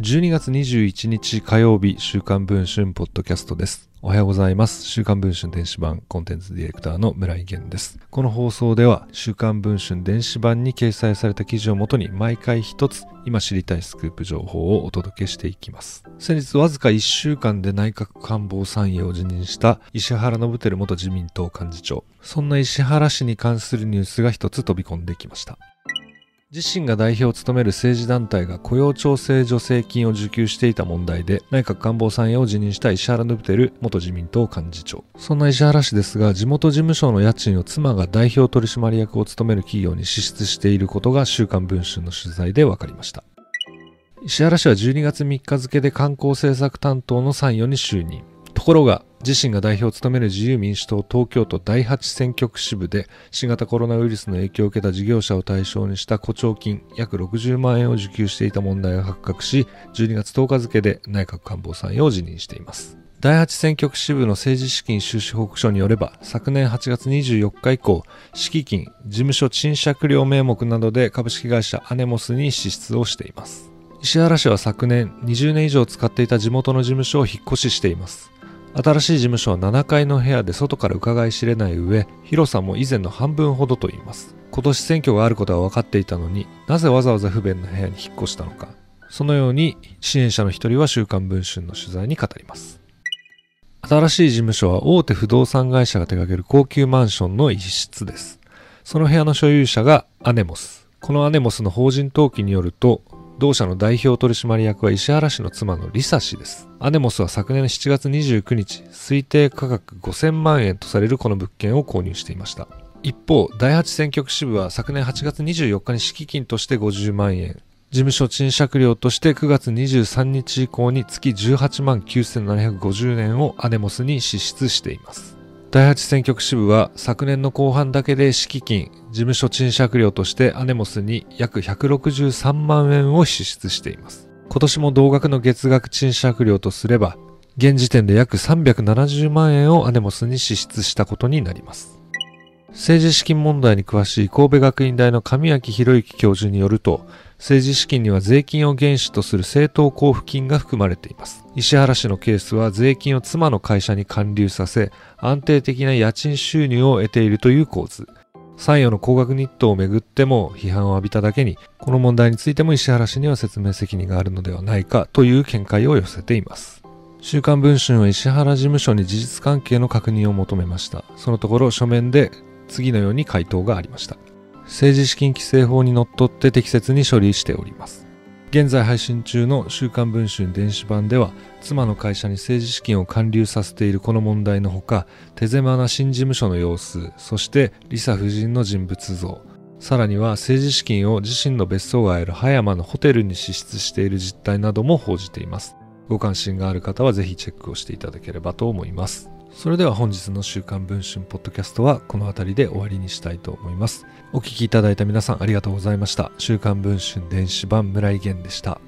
12月21日火曜日、週刊文春ポッドキャストです。おはようございます。週刊文春電子版コンテンツディレクターの村井源です。この放送では、週刊文春電子版に掲載された記事をもとに毎回一つ今知りたいスクープ情報をお届けしていきます。先日わずか1週間で内閣官房参与を辞任した石原信輝元自民党幹事長。そんな石原氏に関するニュースが一つ飛び込んできました。自身が代表を務める政治団体が雇用調整助成金を受給していた問題で内閣官房参与を辞任した石原伸晃元自民党幹事長。そんな石原氏ですが地元事務所の家賃を妻が代表取締役を務める企業に支出していることが週刊文春の取材で分かりました。石原氏は12月3日付で観光政策担当の参与に就任。ところが自身が代表を務める自由民主党東京都第8選挙区支部で新型コロナウイルスの影響を受けた事業者を対象にした誇張金約60万円を受給していた問題が発覚し12月10日付で内閣官房参与を辞任しています。第8選挙区支部の政治資金収支報告書によれば昨年8月24日以降敷金事務所賃借料名目などで株式会社アネモスに支出をしています。石原氏は昨年20年以上使っていた地元の事務所を引っ越ししています。新しい事務所は7階の部屋で外から伺い知れない上、広さも以前の半分ほどと言います。今年選挙があることは分かっていたのになぜわざわざ不便な部屋に引っ越したのか。そのように支援者の一人は週刊文春の取材に語ります。新しい事務所は大手不動産会社が手掛ける高級マンションの一室です。その部屋の所有者がアネモス。このアネモスの法人登記によると、同社の代表取締役は石原氏の妻のリサ氏です。アネモスは昨年7月29日、推定価格5000万円とされるこの物件を購入していました。一方、第8選挙区支部は昨年8月24日に敷金として50万円、事務所賃借料として9月23日以降に月18万9750円をアネモスに支出しています。第8選挙区支部は昨年の後半だけで敷金、事務所賃借料としてアネモスに約163万円を支出しています。今年も同額の月額賃借料とすれば、現時点で約370万円をアネモスに支出したことになります。政治資金問題に詳しい神戸学院大の神脇博之教授によると、政治資金には税金を原資とする政党交付金が含まれています。石原氏のケースは税金を妻の会社に還流させ、安定的な家賃収入を得ているという構図。参与の高額日当をめぐっても批判を浴びただけに、この問題についても石原氏には説明責任があるのではないかという見解を寄せています。週刊文春は石原事務所に事実関係の確認を求めました。そのところ書面で次のように回答がありました。政治資金規正法にのっとって適切に処理しております。現在配信中の週刊文春電子版では妻の会社に政治資金を還流させているこの問題のほか手狭な新事務所の様子そしてリサ夫人の人物像。さらには政治資金を自身の別荘がある葉山のホテルに支出している実態なども報じています。ご関心がある方はぜひチェックをしていただければと思います。それでは本日の週刊文春ポッドキャストはこの辺りで終わりにしたいと思います。お聴きいただいた皆さんありがとうございました。週刊文春電子版村井源でした。